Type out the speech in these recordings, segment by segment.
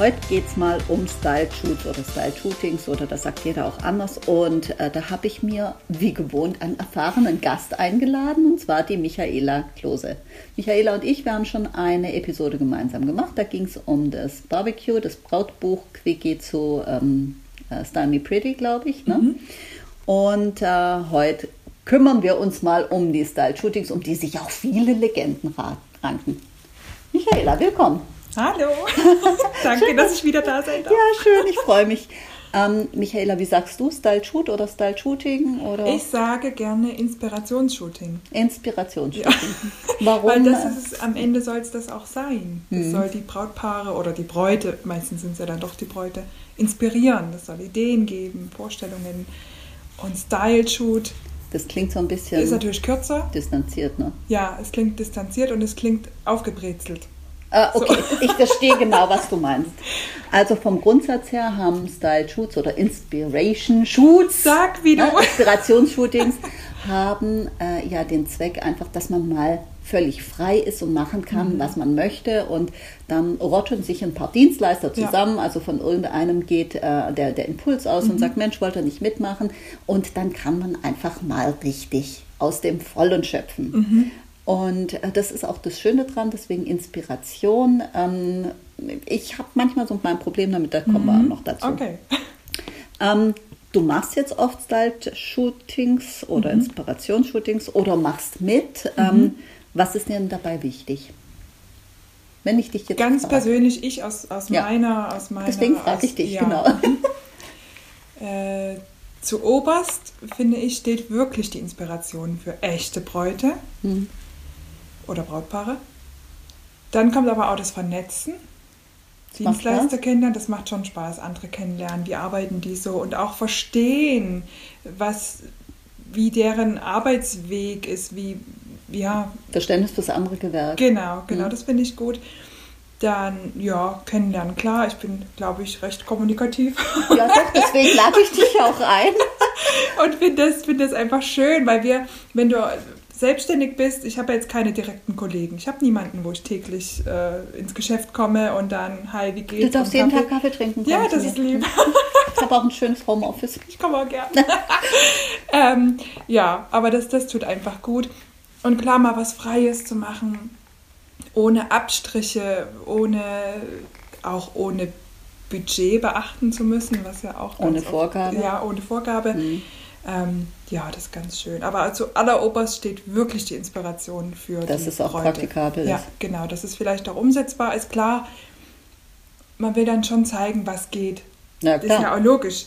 Heute geht es mal um Style-Shoots oder Style-Shootings oder das sagt jeder auch anders. Und äh, da habe ich mir wie gewohnt einen erfahrenen Gast eingeladen und zwar die Michaela Klose. Michaela und ich, wir haben schon eine Episode gemeinsam gemacht. Da ging es um das Barbecue, das Brautbuch Quickie zu ähm, äh, Style Me Pretty, glaube ich. Ne? Mhm. Und äh, heute kümmern wir uns mal um die Style-Shootings, um die sich auch viele Legenden ranken. Michaela, willkommen. Hallo, danke, schön, dass ich wieder da sein darf. Ja, schön, ich freue mich. Ähm, Michaela, wie sagst du? Style Shoot oder Style Shooting? Oder? Ich sage gerne Inspirationsshooting. Inspirationsshooting. Ja. Warum? Weil das ist, am Ende soll es das auch sein. Das mhm. soll die Brautpaare oder die Bräute, meistens sind es ja dann doch die Bräute, inspirieren. Das soll Ideen geben, Vorstellungen. Und Style Shoot. Das klingt so ein bisschen. Ist natürlich kürzer. Distanziert, ne? Ja, es klingt distanziert und es klingt aufgebrezelt. Äh, okay, so. ich verstehe genau, was du meinst. Also vom Grundsatz her haben Style Shoots oder Inspiration Shoots, Sag, wie du. Ne, Inspirationsshootings haben äh, ja den Zweck einfach, dass man mal völlig frei ist und machen kann, mhm. was man möchte. Und dann rotten sich ein paar Dienstleister zusammen. Ja. Also von irgendeinem geht äh, der, der Impuls aus mhm. und sagt, Mensch, wollte nicht mitmachen. Und dann kann man einfach mal richtig aus dem Vollen schöpfen. Mhm. Und äh, das ist auch das Schöne dran, deswegen Inspiration. Ähm, ich habe manchmal so mein Problem damit, da kommen mhm. wir noch dazu. Okay. Ähm, du machst jetzt oft Style-Shootings oder mhm. Inspirationsshootings oder machst mit. Mhm. Ähm, was ist dir dabei wichtig? Wenn ich dich jetzt Ganz frage. persönlich, ich aus, aus ja. meiner... Aus meiner Deswegen frage ich dich, ja. genau. äh, zu oberst, finde ich, steht wirklich die Inspiration für echte Bräute. Mhm oder Brautpaare. Dann kommt aber auch das Vernetzen. Dienstleister kennenlernen, das macht schon Spaß, andere kennenlernen, wie arbeiten die so und auch verstehen, was, wie deren Arbeitsweg ist, wie, ja. Verständnis fürs andere Gewerk. Genau, genau, mhm. das finde ich gut. Dann, ja, kennenlernen, klar, ich bin, glaube ich, recht kommunikativ. Ja, deswegen lade ich dich auch ein. und finde das, find das einfach schön, weil wir, wenn du selbstständig bist, ich habe jetzt keine direkten Kollegen. Ich habe niemanden, wo ich täglich äh, ins Geschäft komme und dann, hi, wie geht's? Du darfst jeden Tag Kaffee trinken. Ja, das ist lieb. ich habe auch ein schönes Homeoffice. Ich komme auch gerne. ähm, ja, aber das, das tut einfach gut. Und klar, mal was Freies zu machen, ohne Abstriche, ohne auch ohne Budget beachten zu müssen, was ja auch ohne Vorgabe. Oft, ja, ohne Vorgabe. Mhm ähm, ja, das ist ganz schön. Aber zu alleroberst steht wirklich die Inspiration für Dass es auch Freude. praktikabel ja, ist. Ja, genau. Dass es vielleicht auch umsetzbar ist. Klar, man will dann schon zeigen, was geht. Ja, klar. Ist ja auch logisch.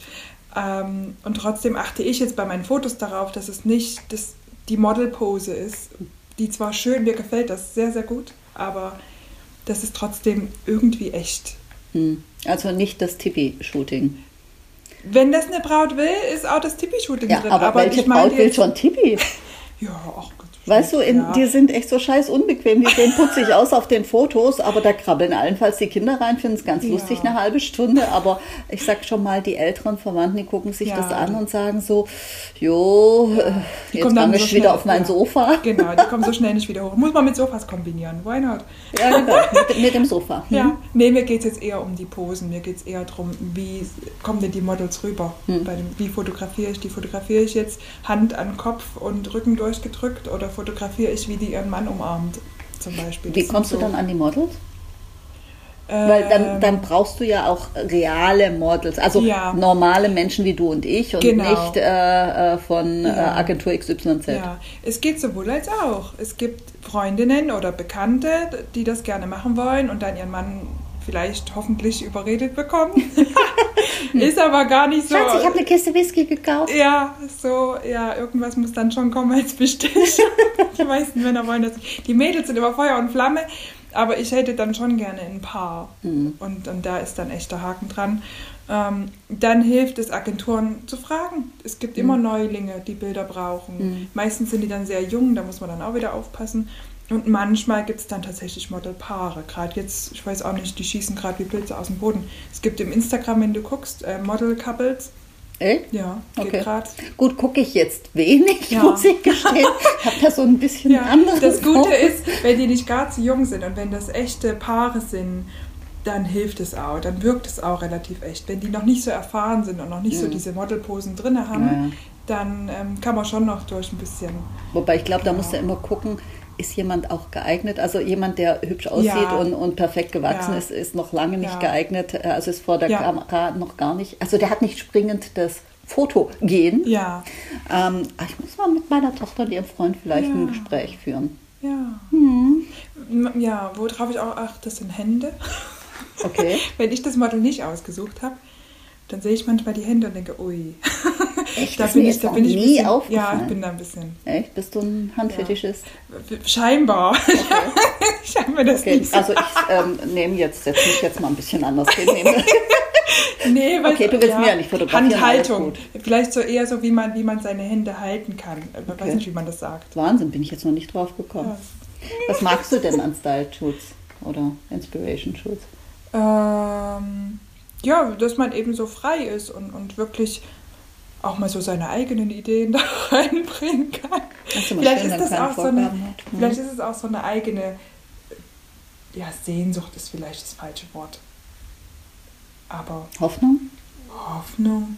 Ähm, und trotzdem achte ich jetzt bei meinen Fotos darauf, dass es nicht das, die Modelpose ist, die zwar schön, mir gefällt das sehr, sehr gut, aber das ist trotzdem irgendwie echt. Hm. Also nicht das Tipi-Shooting. Wenn das eine Braut will, ist auch das Tippi-Shooting ja, drin. Aber, aber welche Braut will schon Tippi? ja, auch. Weißt du, in, ja. die sind echt so scheiß unbequem, die sehen putzig aus auf den Fotos, aber da krabbeln allenfalls die Kinder rein, finden es ganz ja. lustig eine halbe Stunde, aber ich sag schon mal, die älteren Verwandten, die gucken sich ja. das an und sagen so, jo, die jetzt komme ich so wieder auf mein Sofa. Genau, die kommen so schnell nicht wieder hoch. Muss man mit Sofas kombinieren, why not? Ja, genau, mit, mit dem Sofa. Hm. Ja, nee, mir geht es jetzt eher um die Posen, mir geht es eher darum, wie kommen denn die Models rüber? Hm. Dem, wie fotografiere ich die? Fotografiere ich jetzt Hand an Kopf und Rücken durchgedrückt oder fotografiere ich, wie die ihren Mann umarmt, zum Beispiel. Wie kommst du dann an die Models? Weil dann, ähm, dann brauchst du ja auch reale Models, also ja. normale Menschen wie du und ich und genau. nicht äh, äh von äh, ja. Agentur XYZ. Ja, es geht sowohl als auch. Es gibt Freundinnen oder Bekannte, die das gerne machen wollen und dann ihren Mann vielleicht hoffentlich überredet bekommen. ist aber gar nicht so. Schatz, ich habe eine Kiste Whisky gekauft. Ja, so, ja, irgendwas muss dann schon kommen als Bestich. die meisten Männer wollen das. Die Mädels sind immer Feuer und Flamme. Aber ich hätte dann schon gerne ein Paar. Mhm. Und, und da ist dann echter Haken dran. Ähm, dann hilft es Agenturen zu fragen. Es gibt immer mhm. Neulinge, die Bilder brauchen. Mhm. Meistens sind die dann sehr jung, da muss man dann auch wieder aufpassen. Und manchmal gibt es dann tatsächlich Modelpaare. Gerade jetzt, ich weiß auch nicht, die schießen gerade wie Pilze aus dem Boden. Es gibt im Instagram, wenn du guckst, äh, Model-Couples. Echt? Ja, okay. gerade. Gut, gucke ich jetzt wenig, ja. muss ich gestehen. Ich habe da so ein bisschen ja, anderes. Das Gute Fokus. ist, wenn die nicht gar zu jung sind und wenn das echte Paare sind, dann hilft es auch, dann wirkt es auch relativ echt. Wenn die noch nicht so erfahren sind und noch nicht mhm. so diese Modelposen drin haben, ja. dann ähm, kann man schon noch durch ein bisschen. Wobei ich glaube, da musst du immer gucken, ist jemand auch geeignet? Also jemand, der hübsch aussieht ja. und, und perfekt gewachsen ja. ist, ist noch lange nicht geeignet. Also ist vor der Kamera noch gar nicht. Also der hat nicht springend das Foto gehen. Ja. Ähm, ich muss mal mit meiner Tochter und ihrem Freund vielleicht ein Gespräch führen. Ja. Hm. Ja, worauf ich auch achte, das sind Hände. Okay. Wenn ich das Model nicht ausgesucht habe, dann sehe ich manchmal die Hände und denke, ui. Echt? da bin ich, da bin ich nie bisschen, aufgefallen. Ja, ich bin da ein bisschen. Echt? Bist du ein Handfetischist? Ja. Scheinbar. Okay. mir das okay. nicht so. Also ich ähm, nehme jetzt, setze mich jetzt mal ein bisschen anders hin. nee, weil, okay, du willst ja, mir ja nicht fotografieren. Handhaltung. Vielleicht so eher so, wie man, wie man seine Hände halten kann. Ich okay. weiß nicht, wie man das sagt. Wahnsinn, bin ich jetzt noch nicht drauf gekommen. Ja. Was magst du denn an Style-Shoots oder Inspiration-Shoots? Ähm, ja, dass man eben so frei ist und, und wirklich auch mal so seine eigenen Ideen da reinbringen kann. Vielleicht ist das auch so eine, hm. vielleicht ist es auch so eine eigene, ja, Sehnsucht ist vielleicht das falsche Wort. Aber. Hoffnung? Hoffnung.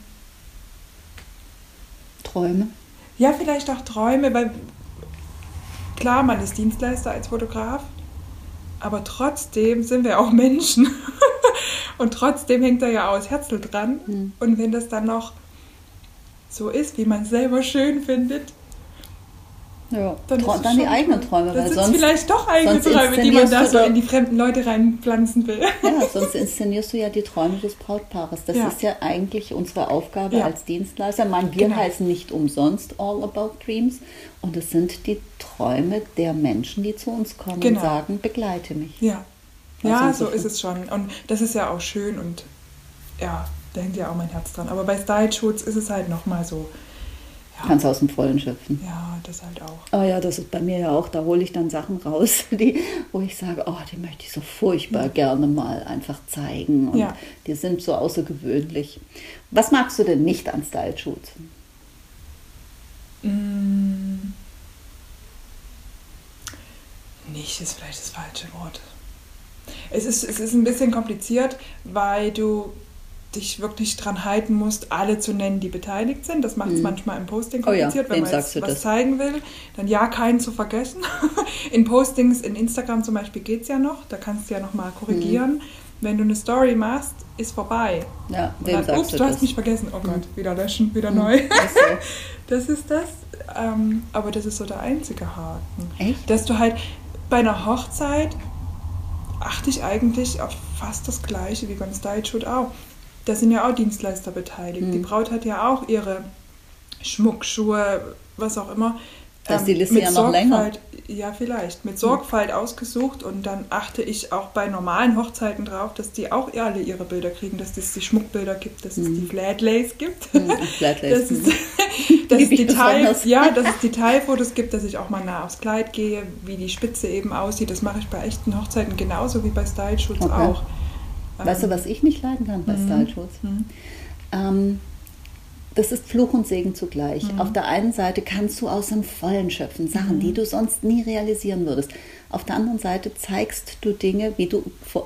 Träume? Ja, vielleicht auch Träume, weil klar, man ist Dienstleister als Fotograf, aber trotzdem sind wir auch Menschen. Und trotzdem hängt da ja auch das Herzl dran. Mhm. Und wenn das dann noch so ist, wie man es selber schön findet, ja, dann, dann die eigenen Träume. Das sind sonst, vielleicht doch eigene Träume, die man da so in die fremden Leute reinpflanzen will. Ja, sonst inszenierst du ja die Träume des Brautpaares. Das ja. ist ja eigentlich unsere Aufgabe ja. als Dienstleister. Mein, wir genau. heißen nicht umsonst All About Dreams. Und es sind die Träume der Menschen, die zu uns kommen genau. und sagen, begleite mich. Ja, ja so ist es schon. Und das ist ja auch schön und ja, da hängt ja auch mein Herz dran. Aber bei Style Shoots ist es halt nochmal so ja. Kannst aus dem Vollen schöpfen. Ja, das halt auch. Oh ja, das ist bei mir ja auch. Da hole ich dann Sachen raus, die, wo ich sage, oh, die möchte ich so furchtbar ja. gerne mal einfach zeigen. Und ja. die sind so außergewöhnlich. Was magst du denn nicht an Style Shoots? Mm. Nicht ist vielleicht das falsche Wort. Es ist, es ist ein bisschen kompliziert, weil du dich wirklich dran halten musst, alle zu nennen, die beteiligt sind. Das macht es mhm. manchmal im Posting kompliziert, oh ja, wenn man jetzt was das? zeigen will. Dann ja, keinen zu vergessen. in Postings in Instagram zum Beispiel geht es ja noch. Da kannst du ja nochmal korrigieren. Mhm. Wenn du eine Story machst, ist vorbei. Ja, Und dann, ups, du, du hast mich vergessen. Oh Gott, mhm. wieder löschen, wieder mhm. neu. das ist das. Ähm, aber das ist so der einzige Haken. Echt? Dass du halt bei einer Hochzeit achte ich eigentlich auf fast das Gleiche wie beim Style Shoot auch da sind ja auch Dienstleister beteiligt. Mhm. Die Braut hat ja auch ihre Schmuckschuhe, was auch immer. Das ähm, die Liste ja noch länger. Ja, vielleicht. Mit Sorgfalt mhm. ausgesucht und dann achte ich auch bei normalen Hochzeiten drauf, dass die auch alle ihre Bilder kriegen, dass es die Schmuckbilder gibt, dass es mhm. die Flatlays gibt. Mhm, Flatlays. dass es, dass es Detail, ja, dass es Detailfotos gibt, dass ich auch mal nah aufs Kleid gehe, wie die Spitze eben aussieht. Das mache ich bei echten Hochzeiten genauso wie bei Style-Shoots okay. auch. Weißt du, was ich nicht leiden kann bei mhm. Style-Shows? Mhm. Ähm, das ist Fluch und Segen zugleich. Mhm. Auf der einen Seite kannst du aus dem Vollen schöpfen, Sachen, mhm. die du sonst nie realisieren würdest. Auf der anderen Seite zeigst du Dinge, wie du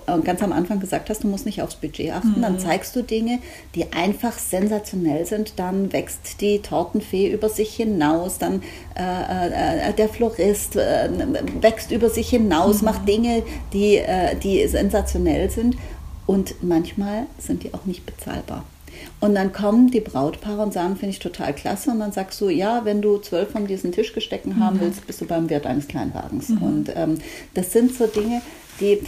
äh, ganz am Anfang gesagt hast, du musst nicht aufs Budget achten, mhm. dann zeigst du Dinge, die einfach sensationell sind. Dann wächst die Tortenfee über sich hinaus, dann äh, äh, der Florist äh, wächst über sich hinaus, mhm. macht Dinge, die, äh, die sensationell sind. Und manchmal sind die auch nicht bezahlbar. Und dann kommen die Brautpaare und sagen, finde ich total klasse. Und dann sagst du, ja, wenn du zwölf von diesen Tischgestecken mhm. haben willst, bist du beim Wert eines Kleinwagens. Mhm. Und ähm, das sind so Dinge, die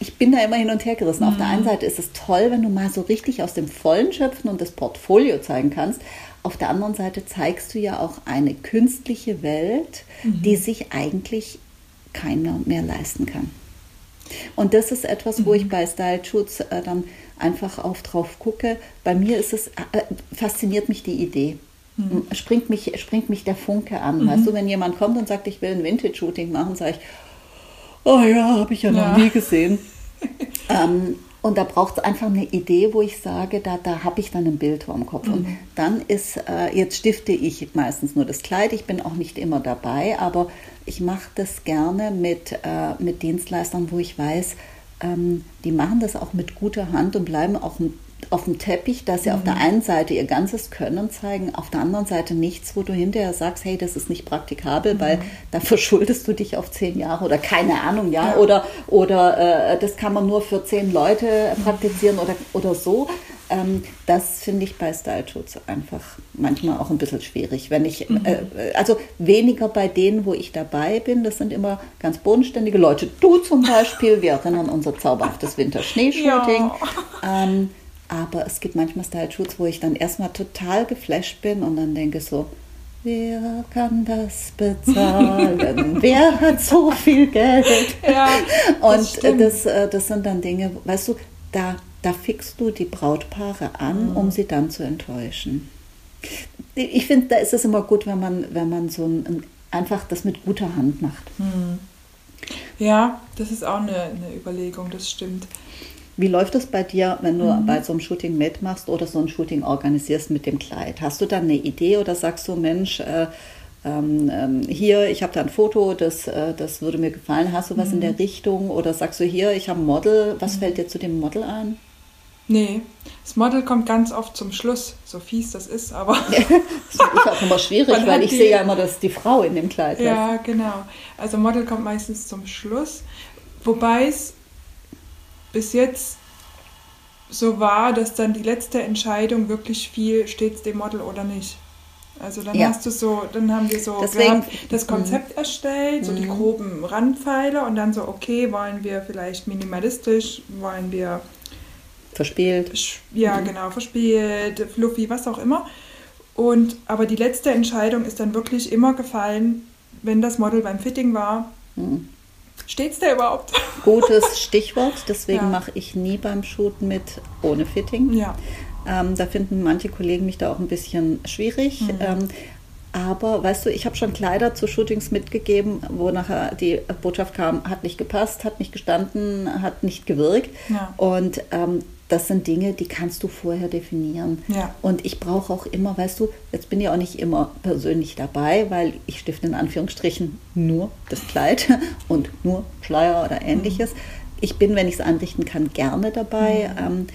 ich bin da immer hin und her gerissen. Mhm. Auf der einen mhm. Seite ist es toll, wenn du mal so richtig aus dem Vollen schöpfen und das Portfolio zeigen kannst. Auf der anderen Seite zeigst du ja auch eine künstliche Welt, mhm. die sich eigentlich keiner mehr leisten kann. Und das ist etwas, wo ich bei Style Shoots äh, dann einfach auf drauf gucke. Bei mir ist es, äh, fasziniert mich die Idee. Mhm. Springt, mich, springt mich der Funke an. Mhm. Weißt du, wenn jemand kommt und sagt, ich will ein Vintage-Shooting machen, sage ich, oh ja, habe ich ja, ja, noch nie gesehen. ähm, und da braucht es einfach eine Idee, wo ich sage, da, da habe ich dann ein Bild vor dem Kopf. Mhm. Und dann ist, äh, jetzt stifte ich meistens nur das Kleid, ich bin auch nicht immer dabei, aber ich mache das gerne mit, äh, mit Dienstleistern, wo ich weiß, ähm, die machen das auch mit guter Hand und bleiben auch auf dem Teppich, dass sie mhm. auf der mhm. einen Seite ihr ganzes Können zeigen, auf der anderen Seite nichts, wo du hinterher sagst, hey, das ist nicht praktikabel, mhm. weil da verschuldest du dich auf zehn Jahre oder keine Ahnung, ja, ja. oder, oder äh, das kann man nur für zehn Leute praktizieren oder, oder so. Ähm, das finde ich bei Style Shoots einfach manchmal auch ein bisschen schwierig. Wenn ich, mhm. äh, also weniger bei denen, wo ich dabei bin, das sind immer ganz bodenständige Leute. Du zum Beispiel, wir erinnern unser zauberhaftes Winter-Schneeshooting. Ja. Ähm, aber es gibt manchmal Style-Shoots, wo ich dann erstmal total geflasht bin und dann denke so, wer kann das bezahlen? wer hat so viel Geld? Ja, das und das, äh, das sind dann Dinge, weißt du, da, da fixst du die Brautpaare an, mhm. um sie dann zu enttäuschen. Ich finde, da ist es immer gut, wenn man, wenn man so ein, einfach das mit guter Hand macht. Mhm. Ja, das ist auch eine, eine Überlegung, das stimmt. Wie läuft es bei dir, wenn du mhm. bei so einem Shooting mitmachst oder so ein Shooting organisierst mit dem Kleid? Hast du dann eine Idee oder sagst du, Mensch, äh, ähm, ähm hier, ich habe da ein Foto, das, äh, das würde mir gefallen. Hast du was mhm. in der mhm. Richtung? Oder sagst du hier, ich habe ein Model, was mhm. fällt dir zu dem Model ein? Nee, das Model kommt ganz oft zum Schluss, so fies das ist, aber. das ist auch immer schwierig, weil ich die, sehe ja immer, dass die Frau in dem Kleid ist. Ja, genau. Also Model kommt meistens zum Schluss, wobei es bis jetzt so war, dass dann die letzte Entscheidung wirklich viel, steht es dem Model oder nicht. Also dann ja. hast du so, dann haben wir so Deswegen, das Konzept mhm. erstellt, so die mhm. groben Randpfeiler und dann so, okay, wollen wir vielleicht minimalistisch, wollen wir verspielt. Ja, mhm. genau, verspielt, fluffy, was auch immer. Und aber die letzte Entscheidung ist dann wirklich immer gefallen, wenn das Model beim Fitting war. Mhm. Steht's da überhaupt? Gutes Stichwort, deswegen ja. mache ich nie beim Shoot mit ohne Fitting. Ja. Ähm, da finden manche Kollegen mich da auch ein bisschen schwierig. Mhm. Ähm, aber weißt du, ich habe schon Kleider zu Shootings mitgegeben, wo nachher die Botschaft kam, hat nicht gepasst, hat nicht gestanden, hat nicht gewirkt. Ja. Und ähm, das sind Dinge, die kannst du vorher definieren. Ja. Und ich brauche auch immer, weißt du, jetzt bin ich auch nicht immer persönlich dabei, weil ich stifte in Anführungsstrichen nur das Kleid und nur Schleier oder ähnliches. Mhm. Ich bin, wenn ich es anrichten kann, gerne dabei. Mhm. Ähm,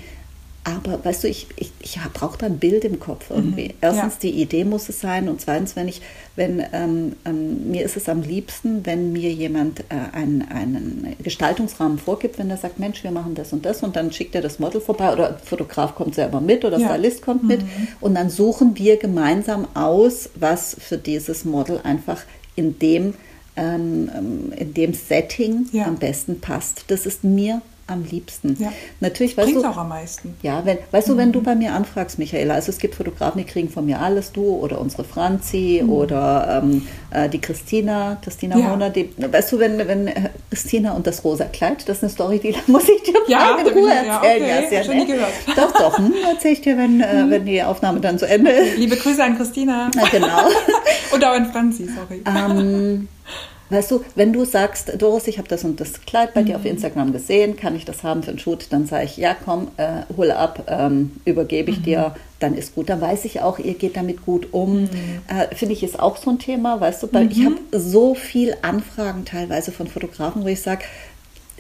aber weißt du, ich, ich, ich brauche da ein Bild im Kopf irgendwie. Mhm, Erstens, ja. die Idee muss es sein und zweitens, wenn ich, wenn ähm, ähm, mir ist es am liebsten, wenn mir jemand äh, einen, einen Gestaltungsrahmen vorgibt, wenn er sagt, Mensch, wir machen das und das und dann schickt er das Model vorbei oder Fotograf kommt selber mit oder ja. Stylist kommt mit mhm. und dann suchen wir gemeinsam aus, was für dieses Model einfach in dem ähm, ähm in dem Setting ja. am besten passt. Das ist mir am liebsten. Ja. Natürlich, weißt du, auch am meisten. Ja, wenn, weißt mhm. du, wenn du mhm. bei mir anfragst, Michaela, also es gibt Fotografen, die kriegen von mir alles, du oder unsere Franzi mhm. oder ähm, äh, die Christina, Christina ja. Hohner, die, weißt du, wenn, wenn äh, Christina und das rosa Kleid, das ist eine Story, die muss ich dir ja, mal in Ruhe erzählen. Ja, okay. ja, sehr gehört. Doch, doch, hm, erzähle ich dir, wenn, äh, mhm. wenn die Aufnahme dann zu Ende ist. Liebe Grüße an Christina. Na, genau. und auch an Franzi, sorry. Ähm, Weißt du, wenn du sagst, Doris, ich habe das und das Kleid bei mhm. dir auf mhm. Instagram gesehen, kann ich das haben für einen Shoot? Dann sage ich, ja, komm, äh, hole ab, ähm, übergebe ich mhm. dir, dann ist gut. Dann weiß ich auch, ihr geht damit gut um. Mhm. Äh, Finde ich ist auch so ein Thema, weißt du, weil ich mhm. habe so viel Anfragen teilweise von Fotografen, wo ich sage,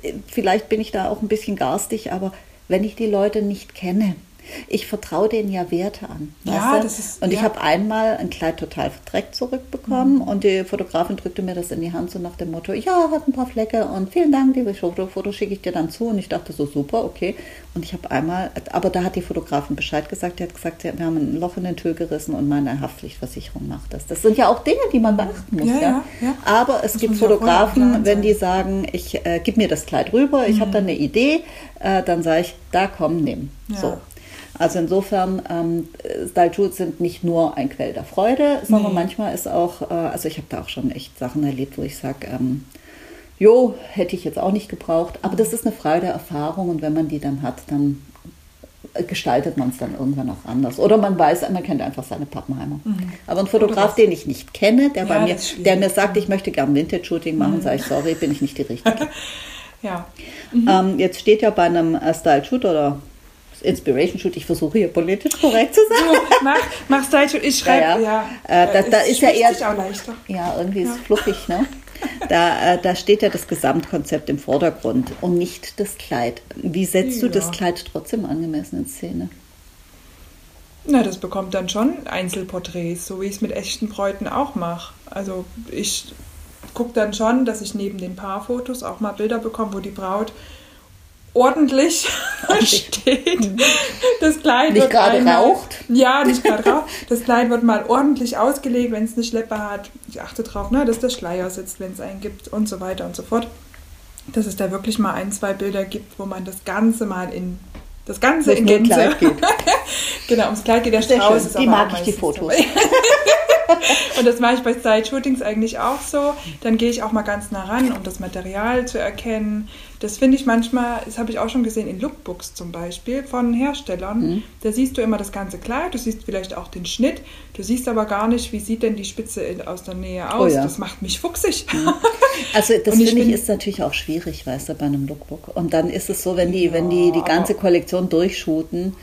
äh, vielleicht bin ich da auch ein bisschen garstig, aber wenn ich die Leute nicht kenne, ich vertraue denen ja Werte an. Ja, das ist, und ja. ich habe einmal ein Kleid total verdreckt zurückbekommen mhm. und die Fotografin drückte mir das in die Hand so nach dem Motto, ja, hat ein paar Flecke und vielen Dank, liebe Foto, Foto schicke ich dir dann zu. Und ich dachte so, super, okay. Und ich habe einmal, aber da hat die Fotografin Bescheid gesagt, die hat gesagt, wir haben ein Loch in den Tür gerissen und meine Haftpflichtversicherung macht das. Das sind ja auch Dinge, die man beachten muss. Ja, ja. ja Aber es das gibt Fotografen, wenn die sagen, ich äh, gib mir das Kleid rüber, ich mhm. habe da eine Idee, äh, dann sage ich, da komm, nimm. So. Also insofern, ähm, Style Shoots sind nicht nur ein Quell der Freude, sondern nee. manchmal ist auch, äh, also ich habe da auch schon echt Sachen erlebt, wo ich sage, ähm, jo, hätte ich jetzt auch nicht gebraucht. Aber das ist eine Frage der Erfahrung und wenn man die dann hat, dann gestaltet man es dann irgendwann auch anders. Oder man weiß, man kennt einfach seine Pappenheimer. Mhm. Aber ein Fotograf, den ich nicht kenne, der, ja, bei mir, der mir sagt, ich möchte gerne Vintage-Shooting machen, mhm. sage ich, sorry, bin ich nicht die Richtige. ja. Mhm. Ähm, jetzt steht ja bei einem äh, Style-Shoot oder Inspiration Shoot, ich versuche hier politisch korrekt zu sein. Du, mach, mach Style Shoot, ich schreibe, ja. ja. ja. Äh, da, da ist ja eher. Auch leichter. Ja, irgendwie ist es fluffig, ne? Da, äh, da steht ja das Gesamtkonzept im Vordergrund und nicht das Kleid. Wie setzt ja. du das Kleid trotzdem angemessen in Szene? Na, das bekommt dann schon Einzelporträts, so wie ich es mit echten Bräuten auch mache. Also ich gucke dann schon, dass ich neben den Paarfotos auch mal Bilder bekomme, wo die Braut ordentlich steht. Mhm. Das Kleid nicht gerade raucht. Ja, nicht gerade raucht. Das Kleid wird mal ordentlich ausgelegt, wenn es eine Schleppe hat. Ich achte darauf, ne, dass der Schleier sitzt, wenn es einen gibt und so weiter und so fort. Dass es da wirklich mal ein, zwei Bilder gibt, wo man das Ganze mal in das Ganze in Gänze. Kleid geht. genau, ums Kleid geht der Strauß. Ist die mag ich, die Fotos. und das mache ich bei Side-Shootings eigentlich auch so. Dann gehe ich auch mal ganz nah ran, um das Material zu erkennen. Das finde ich manchmal, das habe ich auch schon gesehen in Lookbooks zum Beispiel von Herstellern. Mhm. Da siehst du immer das ganze Kleid, du siehst vielleicht auch den Schnitt, du siehst aber gar nicht, wie sieht denn die Spitze aus der Nähe oh aus. Oh ja. Das macht mich fuchsig. Mhm. Also das finde ich ist natürlich auch schwierig, weißt du, bei einem Lookbook. Und dann ist es so, wenn die, ja, wenn die die ganze Kollektion durchshooten,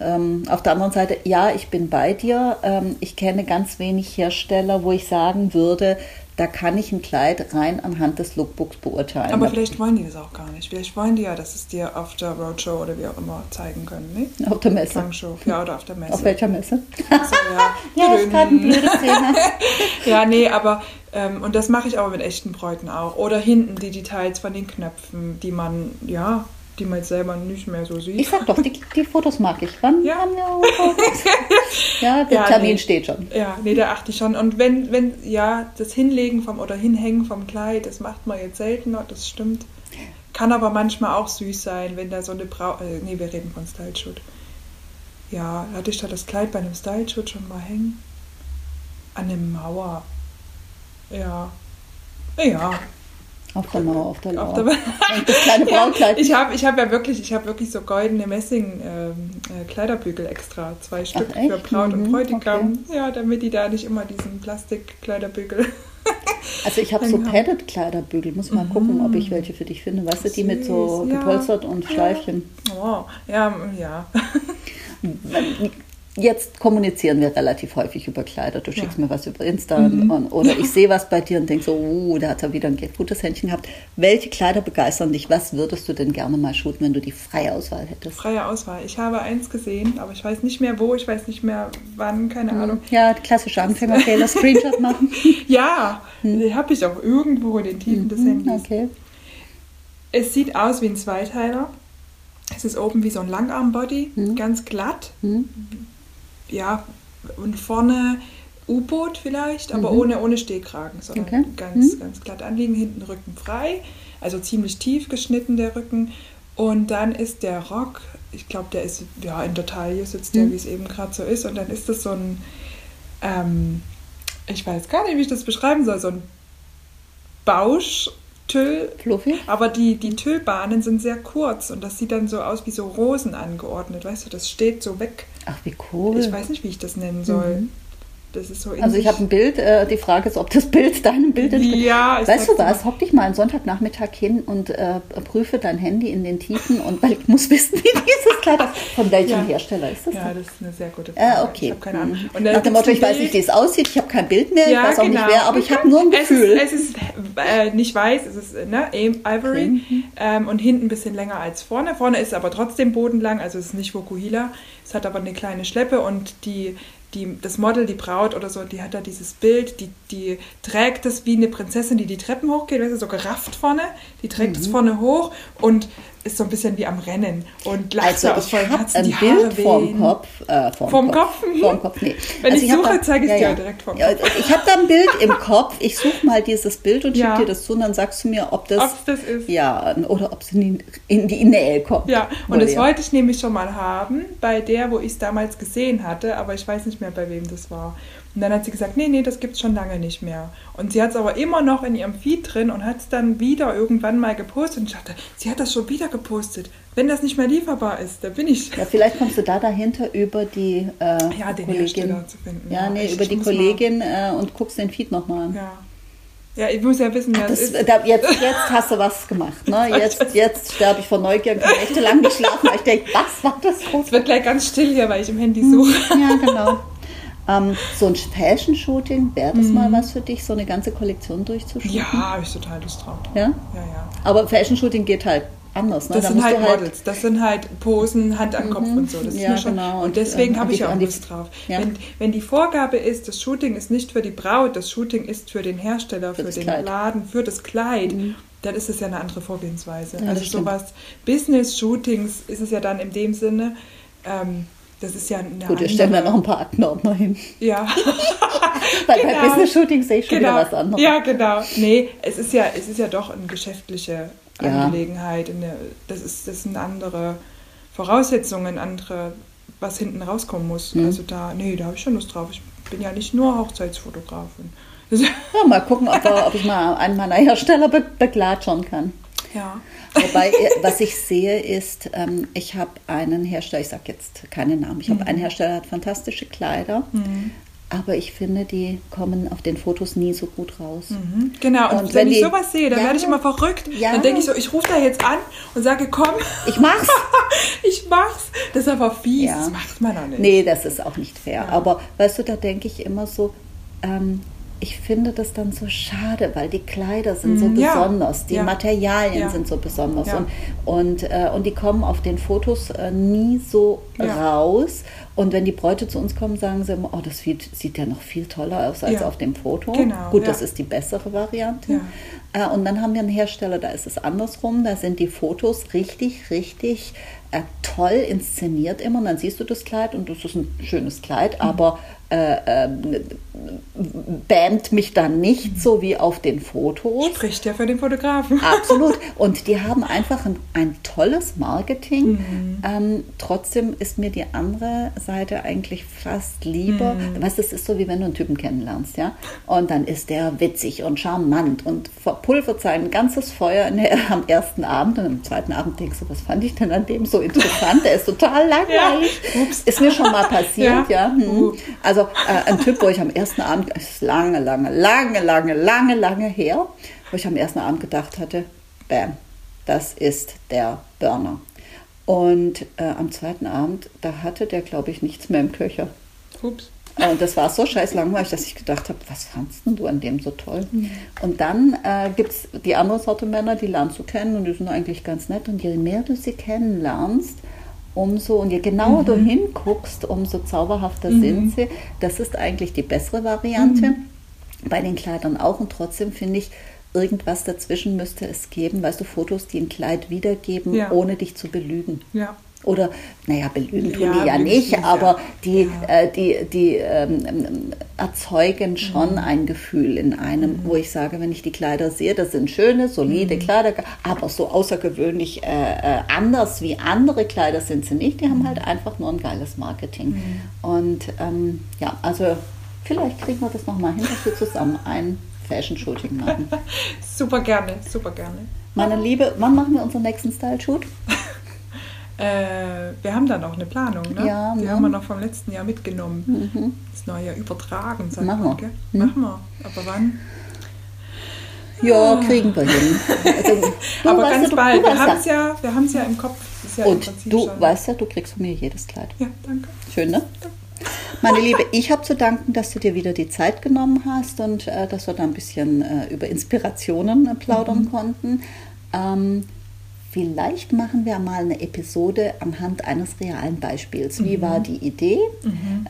ähm, auf der anderen Seite, ja, ich bin bei dir. Ähm, ich kenne ganz wenig Hersteller, wo ich sagen würde, da kann ich ein Kleid rein anhand des Lookbooks beurteilen. Aber vielleicht wollen die das auch gar nicht. Vielleicht wollen die ja, dass es dir auf der Roadshow oder wie auch immer zeigen können. Ne? Auf der Messe. Fangshow. Ja, oder auf der Messe. Auf welcher Messe? Also, ja, ja ist gerade ein blödes Thema. ja, nee, aber ähm, und das mache ich aber mit echten Bräuten auch. Oder hinten die Details von den Knöpfen, die man, ja, die man jetzt selber nicht mehr so sieht. Ich sag doch, die, die Fotos mag ich. Wann ja. haben wir Fotos? ja, der ja, Termin nee. steht schon. Ja, nee, da achte ich schon. Und wenn, wenn, ja, das Hinlegen vom oder Hinhängen vom Kleid, das macht man jetzt seltener, das stimmt. Kann aber manchmal auch süß sein, wenn da so eine Brau... Äh, nee, wir reden von Style Shoot. Ja, hatte ich da das Kleid bei einem Style Shoot schon mal hängen? An der Mauer. Ja. Ja, auf der Mauer, auf der Mauer. Auf der das kleine Brautkleid. Ja, ich habe ich hab ja wirklich, ich habe wirklich so goldene Messing ähm, äh, Kleiderbügel extra, zwei Stück Ach, für Braut mhm, und Bräutigam. Okay. Ja, damit die da nicht immer diesen Plastikkleiderbügel. also ich habe so padded Kleiderbügel, muss mal mhm. gucken, ob ich welche für dich finde. Weißt du, die mit so gepolstert ja. und Schleifchen. Oh, ja, ja. Jetzt kommunizieren wir relativ häufig über Kleider. Du schickst ja. mir was über Insta mhm. und, oder ich sehe was bei dir und denke so, uh, da hat er wieder ein gutes Händchen gehabt. Welche Kleider begeistern dich? Was würdest du denn gerne mal shooten, wenn du die freie Auswahl hättest? Freie Auswahl. Ich habe eins gesehen, aber ich weiß nicht mehr wo, ich weiß nicht mehr wann, keine mhm. Ahnung. Ja, klassische Anfängerfehler, Screenshot machen. ja, mhm. die habe ich auch irgendwo in den Tiefen des mhm, Handys. Okay. Es sieht aus wie ein Zweiteiler. Es ist oben wie so ein Langarmbody, mhm. ganz glatt mhm ja, und vorne U-Boot vielleicht, aber mhm. ohne, ohne Stehkragen, sondern okay. ganz, mhm. ganz glatt anliegen, hinten Rücken frei, also ziemlich tief geschnitten der Rücken. Und dann ist der Rock, ich glaube, der ist ja in der Taille sitzt der, mhm. wie es eben gerade so ist. Und dann ist das so ein, ähm, ich weiß gar nicht, wie ich das beschreiben soll, so ein Bausch Tüll. Fluffy. Aber die, die Tüllbahnen sind sehr kurz und das sieht dann so aus wie so Rosen angeordnet. Weißt du, das steht so weg. Ach, wie cool. Ich weiß nicht, wie ich das nennen soll. Mhm. Das ist so also ich habe ein Bild, äh, die Frage ist, ob das Bild deinem Bild entspricht. Ja, weißt du was, hock dich mal einen Sonntagnachmittag hin und äh, prüfe dein Handy in den Tiefen und weil ich muss wissen, wie dieses Kleid ist. Von welchem ja. Hersteller ist das? Ja, das ist eine sehr gute äh, Frage. Äh, okay. Ich habe keine Ahnung. Und Nach dem Motto, ich weiß nicht, wie es aussieht, ich habe kein Bild mehr, ja, ich weiß auch genau. nicht wer, aber ich habe nur ein Gefühl. Es ist, es ist äh, nicht weiß, es ist ne, Ivory okay. Mhm. ähm, und hinten ein bisschen länger als vorne. Vorne ist aber trotzdem bodenlang, also es ist nicht Vokuhila. Es hat aber eine kleine Schleppe und die die, das Model, die Braut oder so, die hat da dieses Bild, die, die trägt das wie eine Prinzessin, die die Treppen hochgeht, weißt du, so gerafft vorne, die trägt es mhm. vorne hoch und ist so ein bisschen wie am Rennen und lacht also aus vollen Herzen, ein die Bild Haare vorm Kopf. Äh, vorm, vorm Kopf? Kopf? Vorm Kopf, nee. Wenn also ich, ich suche, zeige ich ja, dir ja. direkt vorm Kopf. Ich habe da ein Bild im Kopf, ich suche mal dieses Bild und ja. schicke dir das zu und dann sagst du mir, ob das, Ob's das ist. Ja, oder ob es in die, in die Nähe kommt. Ja, und das wollte ich nämlich schon mal haben, bei der, wo ich es damals gesehen hatte, aber ich weiß nicht mehr, bei wem das war. Und dann hat sie gesagt, nee, nee, das gibt es schon lange nicht mehr. Und sie hat es aber immer noch in ihrem Feed drin und hat es dann wieder irgendwann mal gepostet. Und ich dachte, sie hat das schon wieder gepostet. Wenn das nicht mehr lieferbar ist, da bin ich. Ja, vielleicht kommst du da dahinter über die äh, Ja, den Kollegin. Hersteller zu finden. Ja, nee, echt, über ich die Kollegin äh, und guckst den Feed nochmal an. Ja. ja, ich muss ja wissen, wer Das, ist. da, jetzt, jetzt hast du was gemacht. Ne? Jetzt, jetzt sterbe ich vor Neugier und kann echt lang nicht schlafen. weil Ich denke, was war das? Es wird gleich ganz still hier, weil ich im Handy suche. Ja, genau. Ähm, so ein Fashion-Shooting, wäre das mal was für dich, so eine ganze Kollektion durchzushooten? Mhm. Ja, habe ich total Lust drauf. ja? Ja, ja. Aber Fashion-Shooting geht halt anders. Ne? Das Da sind halt halt Models, das sind halt Posen, Hand am Kopf und so. Das ist Ja, mir schon, genau. Und Und, deswegen habe ich auch Lust drauf. Ja. Wenn, wenn die Vorgabe ist, das Shooting ist nicht für die Braut, das Shooting ist für den Hersteller, Für für, den Kleid. Mhm. Laden, für das Kleid, dann ist es ja eine andere Vorgehensweise. Ja, also sowas, Business-Shootings ist es ja dann in dem Sinne, ähm, das ist ja eine Gut, wir stellen da noch ein paar Aktenordner hin. Ja. Weil bei Genau. Business-Shooting sehe ich schon genau. wieder was anderes. Ja, genau. Nee, es ist ja, es ist ja doch eine geschäftliche Ja. Angelegenheit. Eine, das, ist, das sind andere Voraussetzungen, andere, was hinten rauskommen muss. Mhm. Also da, nee, da habe ich schon Lust drauf. Ich bin ja nicht nur Hochzeitsfotografin. Ja, mal gucken, ob, ob ich mal einen meiner Hersteller be beglatschern kann. Ja. Wobei, äh, was ich sehe, ist, ähm, ich habe einen Hersteller, ich sage jetzt keine Namen, ich habe Mhm. einen Hersteller, der hat fantastische Kleider, aber ich finde, die kommen auf den Fotos nie so gut raus. Mhm. Genau, und, Und wenn, wenn ich die- sowas sehe, dann Ja. werde ich immer verrückt. Ja. Dann denke ich so, ich rufe da jetzt an und sage, komm, Ich mach's! ich mach's. Das ist aber fies, Ja. das macht man doch nicht. Nee, das ist auch nicht fair. Aber weißt du, da denke ich immer so, ähm, ich finde das dann so schade, weil die Kleider sind so Mhm, ja. besonders, die Ja. Materialien Ja. sind so besonders und, und, äh, und die kommen auf den Fotos äh, nie so raus. Und wenn die Bräute zu uns kommen, sagen sie immer, oh, das sieht, sieht ja noch viel toller aus als auf dem Foto. Genau, Gut, das ist die bessere Variante. Äh, und dann haben wir einen Hersteller, da ist es andersrum. Da sind die Fotos richtig, richtig äh, toll inszeniert immer. Und dann siehst du das Kleid und das ist ein schönes Kleid, Mhm. aber äh, ähm, bämt mich dann Mhm. nicht so wie auf den Fotos. Spricht ja für den Fotografen. Absolut. Und die haben einfach ein, ein tolles Marketing. Mhm. Ähm, trotzdem ist mir die andere Seite eigentlich fast lieber. Mhm. Weißt das ist so wie wenn du einen Typen kennenlernst, ja. Und dann ist der witzig und charmant und verpulvert sein ganzes Feuer in der, am ersten Abend. Und am zweiten Abend denkst du, was fand ich denn an dem so interessant? Der ist total langweilig. Ja. Ups. Ist mir schon mal passiert, ja. Ja. Hm. Also äh, ein Typ, wo ich am ersten Abend, ist lange, lange, lange, lange, lange, lange her, wo ich am ersten Abend gedacht hatte, bam, das ist der Burner. Und äh, am zweiten Abend, da hatte der, glaube ich, nichts mehr im Köcher. Ups. Äh, Und das war so scheiß langweilig, dass ich gedacht habe, was fandst denn du an dem so toll? Und dann äh, gibt es die andere Sorte Männer, die lernst du kennen und die sind eigentlich ganz nett. Und je mehr du sie kennenlernst, umso und je genauer du hinguckst, umso zauberhafter sind sie. Das ist eigentlich die bessere Variante. Bei den Kleidern auch. Und trotzdem finde ich, irgendwas dazwischen müsste es geben. Weißt du, Fotos, die ein Kleid wiedergeben, Ja. ohne dich zu belügen. Ja. Oder, naja, belügen tun Ja, die ja nicht, nicht, aber ja. die, Ja. äh, die, die ähm, ähm, Mhm. erzeugen schon ein Gefühl in einem, wo ich sage, wenn ich die Kleider sehe, das sind schöne, Mhm. solide Kleider, aber so außergewöhnlich äh, äh, anders wie andere Kleider sind sie nicht. Die Mhm. haben halt einfach nur ein geiles Marketing. Und ähm, ja, also vielleicht kriegen wir das nochmal hin, dass wir zusammen ein Fashion-Shooting machen. Super gerne, super gerne. Meine Liebe, wann machen wir unseren nächsten Style-Shoot? Äh, wir haben da noch eine Planung, ne? Ja, Die haben wir noch vom letzten Jahr mitgenommen. Mhm. Das neue Jahr übertragen, sagt Machen man, wir. Mhm. Machen wir. Aber wann? Ja, kriegen wir hin. Also, Aber ganz ja, bald. du Wir haben es ja. wir haben's ja im Kopf. Ja im Und Prinzip du schon. weißt ja, du kriegst von mir jedes Kleid. Ja, danke. Schön, ne? Meine Liebe, ich habe zu danken, dass du dir wieder die Zeit genommen hast und äh, dass wir da ein bisschen äh, über Inspirationen äh, plaudern Mhm. konnten. Ähm, vielleicht machen wir mal eine Episode anhand eines realen Beispiels. Mhm. Wie war die Idee?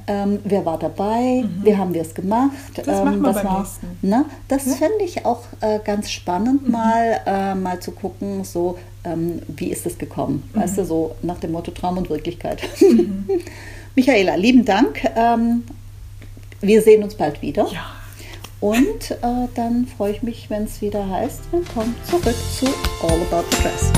Ähm, wer war dabei? Wie haben wir es gemacht? Mhm. Das machen wir beim war, nächsten. Ne? Das Ja. fände ich auch äh, ganz spannend, mal, äh, mal zu gucken, so ähm, wie ist es gekommen? Weißt du, so nach dem Motto Traum und Wirklichkeit. Michaela, lieben Dank. Ähm, wir sehen uns bald wieder. Ja. Und äh, dann freue ich mich, wenn es wieder heißt, willkommen zurück zu All About the Dress.